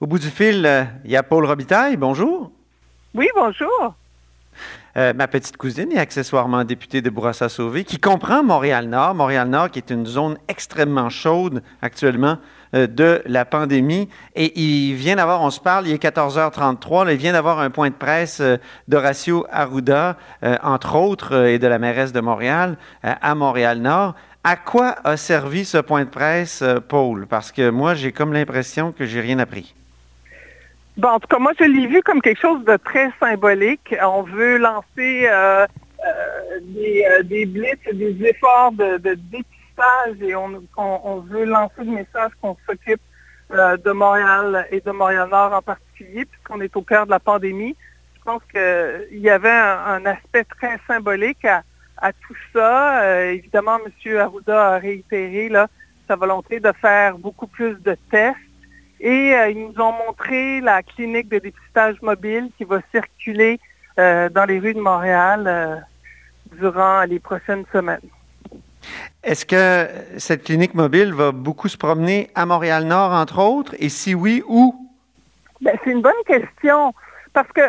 Au bout du fil, euh, il y a Paul Robitaille. Bonjour. Oui, bonjour. Euh, ma petite cousine est accessoirement députée de Bourassa-Sauvé, qui comprend Montréal-Nord. Montréal-Nord qui est une zone extrêmement chaude actuellement euh, de la pandémie. Et il vient d'avoir, on se parle, il est 14h33, là, il vient d'avoir un point de presse d'Horacio Arruda, entre autres, et de la mairesse de Montréal, à Montréal-Nord. À quoi a servi ce point de presse, Paul? Parce que moi, j'ai comme l'impression que j'ai rien appris. Bon, en tout cas, moi, je l'ai vu comme quelque chose de très symbolique. On veut lancer euh, euh, des, euh, des blitz, des efforts de, dépistage et on, veut lancer le message qu'on s'occupe de Montréal et de Montréal-Nord en particulier, puisqu'on est au cœur de la pandémie. Je pense qu'il y avait un, aspect très symbolique à, tout ça. évidemment, M. Arruda a réitéré sa volonté de faire beaucoup plus de tests et euh, ils nous ont montré la clinique de dépistage mobile qui va circuler euh, dans les rues de Montréal euh, durant les prochaines semaines. Est-ce que cette clinique mobile va beaucoup se promener à Montréal-Nord, entre autres? Et si oui, où? Ben, c'est une bonne question. Parce que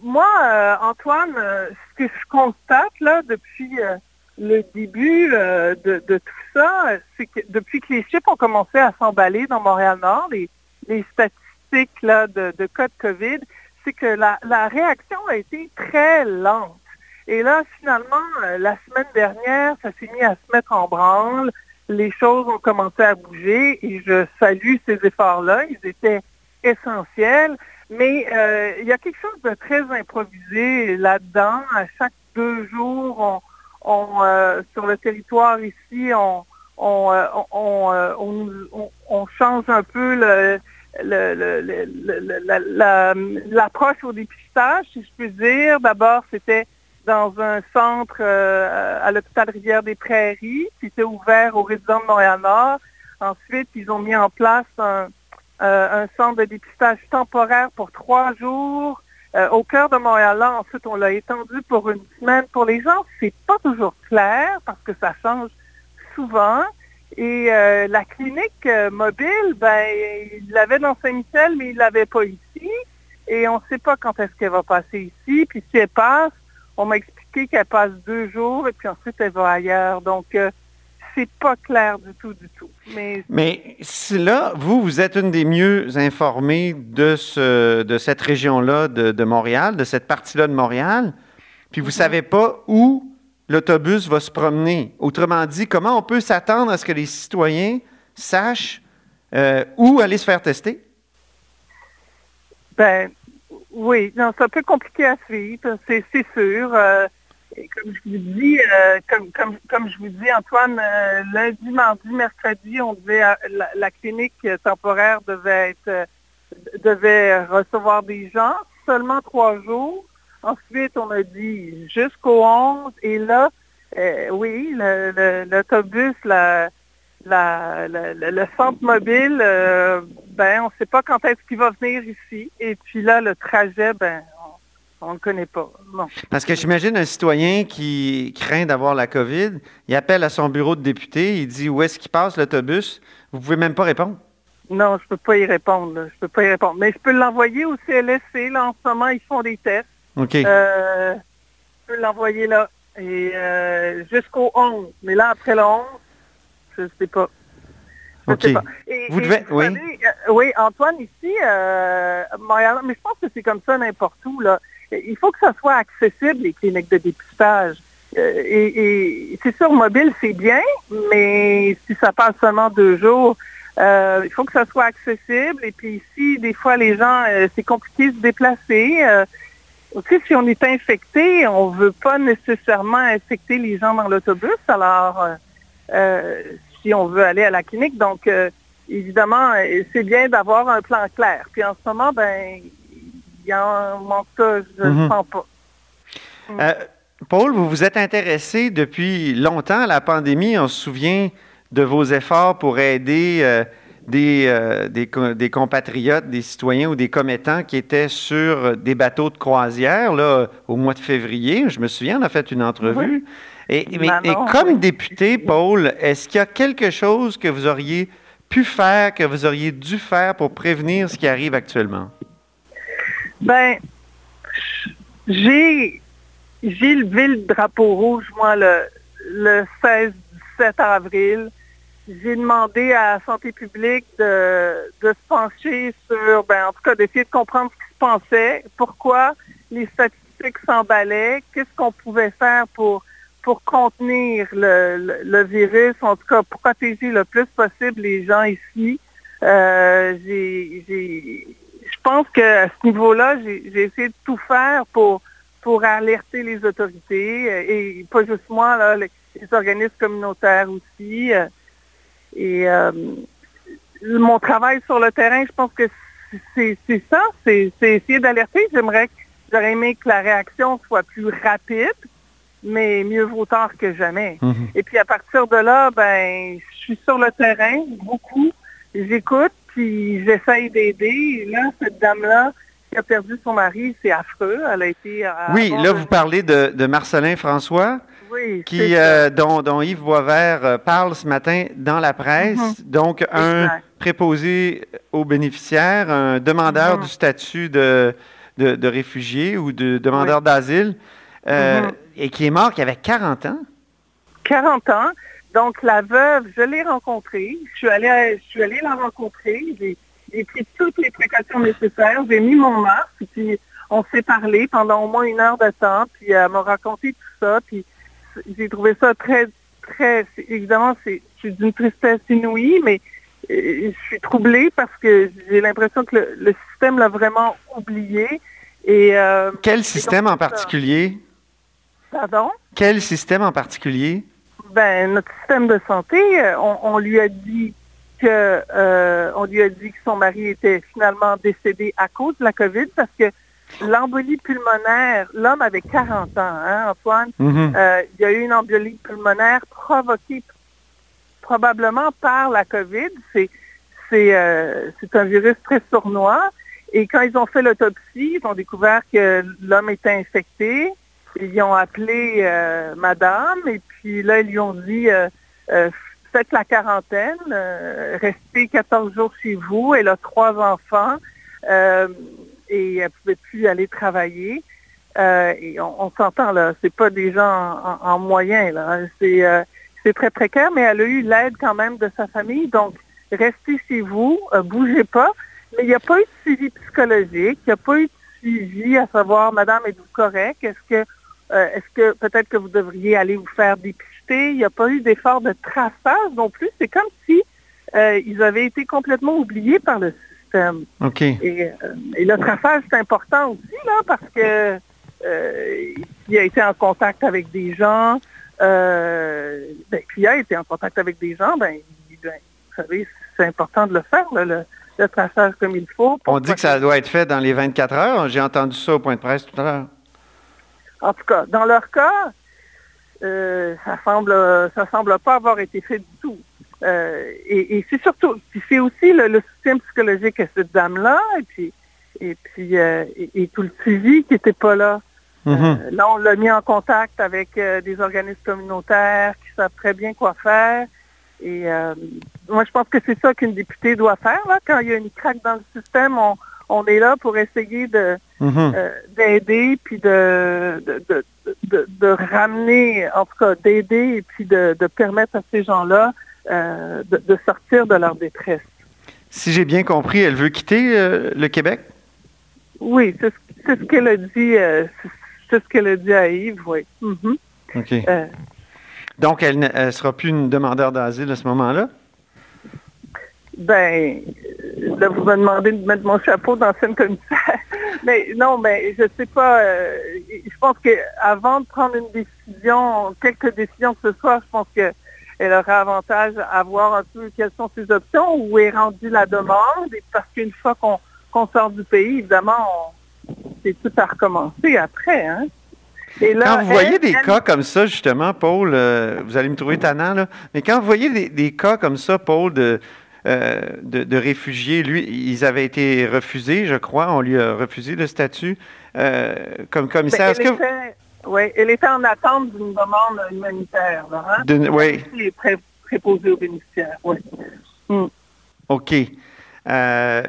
moi, Antoine, ce que je constate là depuis le début de, tout ça, c'est que depuis que les chiffres ont commencé à s'emballer dans Montréal-Nord, les, les statistiques là, de, cas de COVID, c'est que la, réaction a été très lente. Et là, finalement, euh, la semaine dernière, ça s'est mis à se mettre en branle. Les choses ont commencé à bouger et je salue ces efforts-là. Ils étaient essentiels. Mais euh, il y a quelque chose de très improvisé là-dedans. À chaque deux jours, on, euh, sur le territoire ici, on, on, on, on change un peu l'approche au dépistage, si je puis dire. D'abord, c'était dans un centre euh, à l'hôpital Rivière-des-Prairies, qui était ouvert aux résidents de Montréal-Nord. Ensuite, ils ont mis en place un, euh, centre de dépistage temporaire pour trois jours euh, au cœur de Montréal. Ensuite, on l'a étendu pour une semaine. Pour les gens, c'est pas toujours clair parce que ça change souvent. Et euh, la clinique euh, mobile, ben, il l'avait dans Saint-Michel, mais il ne l'avait pas ici. Et on ne sait pas quand est-ce qu'elle va passer ici. Puis si elle passe, on m'a expliqué qu'elle passe deux jours et puis ensuite elle va ailleurs. Donc, euh, c'est pas clair du tout, du tout. Mais, mais là, vous, vous êtes une des mieux informées de, ce, de cette région-là de, de, Montréal, de cette partie-là de Montréal. Puis vous ne mm-hmm. savez pas où l'autobus va se promener. Autrement dit, comment on peut s'attendre à ce que les citoyens sachent euh, où aller se faire tester? Ben oui, non, c'est un peu compliqué à suivre, c'est sûr. Euh, comme je vous dis, euh, comme, je vous dis, Antoine, lundi, mardi, mercredi, on devait la, la, clinique temporaire devait être devait recevoir des gens, seulement trois jours. Ensuite, on a dit jusqu'au 11. Et là, euh, oui, l'autobus, le, le, centre mobile, euh, ben, on ne sait pas quand est-ce qu'il va venir ici. Et puis là, le trajet, ben, on ne le connaît pas. Parce que j'imagine un citoyen qui craint d'avoir la COVID, il appelle à son bureau de député, il dit où est-ce qu'il passe l'autobus. Vous ne pouvez même pas répondre. Non, je ne peux pas y répondre. Je peux pas y répondre. Mais je peux l'envoyer au CLSC. Là, en ce moment, ils font des tests. OK. Euh, je peux l'envoyer là. Et euh, jusqu'au 11. Mais là, après le 11, je ne sais pas. Je sais pas. vous devez... oui. Euh, oui, Antoine, ici, Montréal, mais je pense que c'est comme ça n'importe où. Là. Il faut que ça soit accessible, les cliniques de dépistage. Et, et c'est sûr, mobile, c'est bien, mais si ça passe seulement deux jours, il faut que ça soit accessible. Et puis ici, des fois, les gens, c'est compliqué de se déplacer. Aussi, si on est infecté, on ne veut pas nécessairement infecter les gens dans l'autobus. Alors, euh, euh, si on veut aller à la clinique, donc euh, évidemment, c'est bien d'avoir un plan clair. Puis en ce moment, ben, il y a un manque je ne mhm. sens pas. Paul, vous vous êtes intéressé depuis longtemps à la pandémie. On se souvient de vos efforts pour aider euh, des, des, compatriotes, des citoyens ou des commettants qui étaient sur des bateaux de croisière là, au mois de février. Je me souviens, on a fait une entrevue. Et, mais, comme député, Paul, est-ce qu'il y a quelque chose que vous auriez pu faire, que vous auriez dû faire pour prévenir ce qui arrive actuellement? Ben, j'ai j'ai levé le drapeau rouge, moi, le, le 16-17 avril. J'ai demandé à santé publique de, se pencher sur, ben, en tout cas, d'essayer de comprendre ce qui se pensait, pourquoi les statistiques s'emballaient, qu'est-ce qu'on pouvait faire pour pour contenir le, virus, en tout cas protéger le plus possible les gens ici. Euh, je pense qu'à ce niveau-là, j'ai essayé de tout faire pour, pour alerter les autorités et pas juste moi, là, les, organismes communautaires aussi. Et euh, mon travail sur le terrain, je pense que c'est ça, c'est essayer d'alerter. J'aimerais, j'aurais aimé que la réaction soit plus rapide mais mieux vaut tard que jamais. Mhm. Et puis à partir de là, ben, je suis sur le terrain beaucoup, j'écoute, puis j'essaye d'aider. Là, cette dame-là qui a perdu son mari, c'est affreux. Elle a été. Oui, là, vous parlez de, Marcelin François. qui, euh, dont, Yves Boisvert euh, parle ce matin dans la presse. Mhm. Donc, un préposé aux bénéficiaires, un demandeur mhm. du statut de, de, réfugié ou de demandeur d'asile. Euh, et qui est mort, qui avait 40 ans. 40 ans. Donc, la veuve, je l'ai rencontrée. Je suis allée, je suis allée la rencontrer. J'ai pris toutes les précautions nécessaires. J'ai mis mon masque, puis on s'est parlé pendant au moins une heure de temps, puis elle m'a raconté tout ça, puis j'ai trouvé ça très, très, évidemment, c'est d'une tristesse inouïe, mais euh, je suis troublée parce que j'ai l'impression que le, système l'a vraiment oublié. Et, euh, Quel système en particulier? Pardon? Quel système en particulier? Ben, notre système de santé, euh, on, lui a dit que euh, on lui a dit que son mari était finalement décédé à cause de la COVID parce que l'embolie pulmonaire, l'homme avait 40 ans, hein, Antoine? Mm-hmm. Euh, il y a eu une embolie pulmonaire provoquée probablement par la COVID. C'est c'est un virus très sournois. Et quand ils ont fait l'autopsie, ils ont découvert que l'homme était infecté. Ils ont appelé euh, madame et puis là, ils lui ont dit euh, euh, faites la quarantaine, restez 14 jours chez vous. Elle a trois enfants et elle ne pouvait plus aller travailler. et on, s'entend là, c'est pas des gens en, moyen là, c'est c'est très précaire, mais elle a eu l'aide quand même de sa famille. Donc, restez chez vous, bougez pas. Mais il n'y a pas eu de suivi psychologique, il n'y a pas eu de suivi à savoir, Madame, êtes-vous correct? Est-ce que euh, est-ce que peut-être que vous devriez aller vous faire Il n'y a pas eu d'effort de traçage non plus. C'est comme si euh, ils avaient été complètement oubliés par le système. OK. Et, euh, le traçage, c'est important aussi, là, parce que il a été en contact avec des gens. ben, il a été en contact avec des gens, ben, ben vous savez, c'est important de le faire, le, le traçage comme il faut. On dit que ça doit être fait dans les 24 heures. J'ai entendu ça au point de presse tout à l'heure. En tout cas, dans leur cas, euh, ça semble ça semble pas avoir été fait du tout. Euh, et, c'est surtout, c'est aussi le, soutien psychologique à cette dame-là, et puis et puis euh, et, tout le suivi qui n'était pas là. Mm-hmm. là, on l'a mis en contact avec des organismes communautaires qui savent très bien quoi faire. Et moi, je pense que c'est ça qu'une députée doit faire. Là. Quand il y a une craque dans le système, on, on est là pour essayer de mhm. euh, d'aider puis de de, ramener, en tout cas d'aider et puis de, permettre à ces gens-là euh, de, sortir de leur détresse. Si j'ai bien compris, elle veut quitter euh, le Québec? Oui, c'est ce, qu'elle a dit. c'est ce qu'elle a dit à Yves, oui. Mhm. OK. Donc, elle ne sera plus une demandeur d'asile à ce moment-là? Ben, là, vous me demandez de mettre mon chapeau d'ancienne commissaire. mais non, mais je sais pas. Euh, je pense qu'avant de prendre une décision, quelques décisions que ce soit, je pense qu'elle aura avantage à voir un peu quelles sont ses options, où est rendue la demande. Et parce qu'une fois qu'on sort du pays, évidemment, c'est tout à recommencer après. Hein? Et là, quand vous voyez des cas comme ça, justement, Paul, euh, vous allez me trouver tannant, là, mais quand vous voyez des, des cas comme ça, Paul, de, euh, de, réfugiés. Lui, ils avaient été refusés, je crois. On lui a refusé le statut euh, comme commissaire. Ben, oui, elle était en attente d'une demande humanitaire. Hein? oui. Elle est préposée aux bénéficiaires, oui. Hmm. OK. Euh,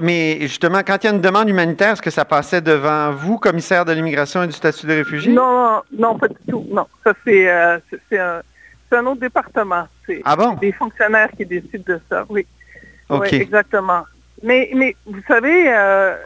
mais justement, quand il y a une demande humanitaire, est-ce que ça passait devant vous, commissaire de l'immigration et du statut de réfugié? Non, non, pas du tout. Non, ça c'est euh, un, autre département. C'est ah bon? des fonctionnaires qui décident de ça, oui. Exactement. Mais, mais vous savez, euh,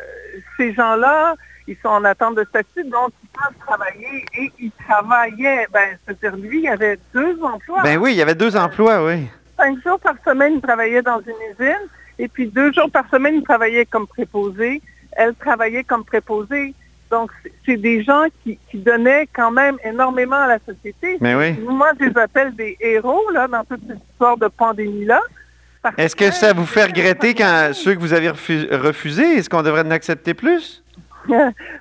ces gens-là, ils sont en attente de statut, donc ils peuvent travailler et ils travaillaient. Ben, c'est-à-dire, lui, il y avait deux emplois. Ben oui, il y avait deux emplois, oui. Cinq jours par semaine, il travaillait dans une usine. Et puis deux jours par semaine, il travaillait comme préposé. Elle travaillait comme préposée. Donc, c'est des gens qui, donnaient quand même énormément à la société. Mais oui. Moi, je les appelle des héros là, dans toute cette histoire de pandémie-là. Est-ce que ça vous fait regretter quand ceux que vous avez refusés? Est-ce qu'on devrait en accepter plus?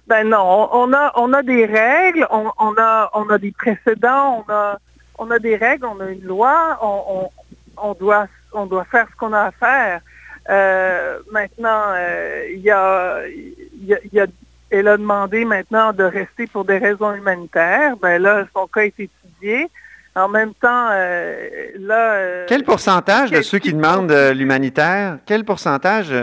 ben non, on a, on a des règles, on, a, on a des précédents, on a, on a des règles, on a une loi, on, on doit, on doit faire ce qu'on a à faire. Euh, maintenant, euh, il y, a, y, a, elle a demandé maintenant de rester pour des raisons humanitaires. Ben là, son cas est étudié. En même temps, euh, là... Quel pourcentage de ceux qui demandent l'humanitaire, quel pourcentage...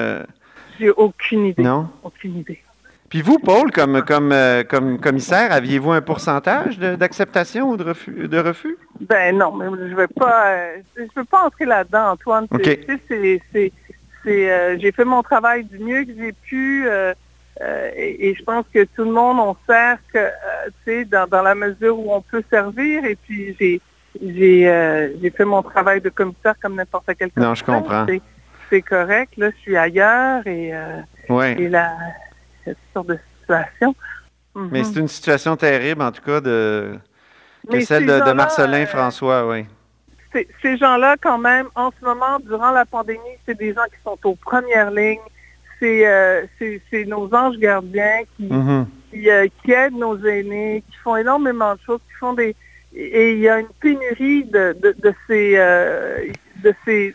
J'ai aucune idée. Non? Aucune idée. Puis vous, Paul, comme, comme, comme commissaire, aviez-vous un pourcentage d'acceptation ou de refus, de refus? Ben non, mais je ne vais pas je veux pas entrer là-dedans, Antoine. C'est euh, j'ai fait mon travail du mieux que j'ai pu. Euh, euh, et, je pense que tout le monde, on sert que, dans, dans la mesure où on peut servir. Et puis, j'ai j'ai fait mon travail de commissaire comme n'importe quel Non, je comprends. C'est correct. Là, je suis ailleurs et, ouais. et la, cette sorte de situation. Mais c'est une situation terrible, en tout cas, de que celle de, de, Marcelin François, oui ces gens-là, quand même, en ce moment, durant la pandémie, c'est des gens qui sont aux premières lignes. C'est euh, nos anges gardiens mm-hmm. euh, qui, aident nos aînés, qui font énormément de choses, qui font des... Et il y a une pénurie de, ces... Euh, de ces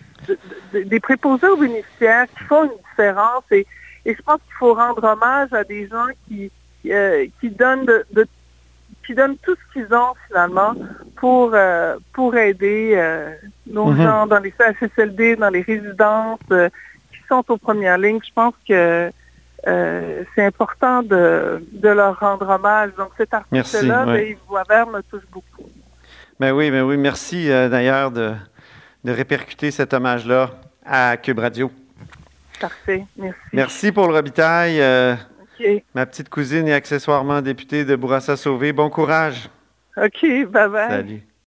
des préposés aux bénéficiaires qui font une différence. Et, je pense qu'il faut rendre hommage à des gens qui, qui donnent de, de qui donnent tout ce qu'ils ont finalement pour, pour aider nos mhm. gens dans les CHSLD, dans les résidences qui sont aux premières lignes. Je pense que c'est important de, leur rendre hommage. Donc cet article-là de Yves Boisvert me touche beaucoup. Ben oui, ben oui, merci d'ailleurs de, de répercuter cet hommage-là à Cube Radio. Parfait, merci. Merci pour le rebitaille. Ma petite cousine est accessoirement députée de Bourassa-Sauvé. Bon courage. OK, bye bye. Salut.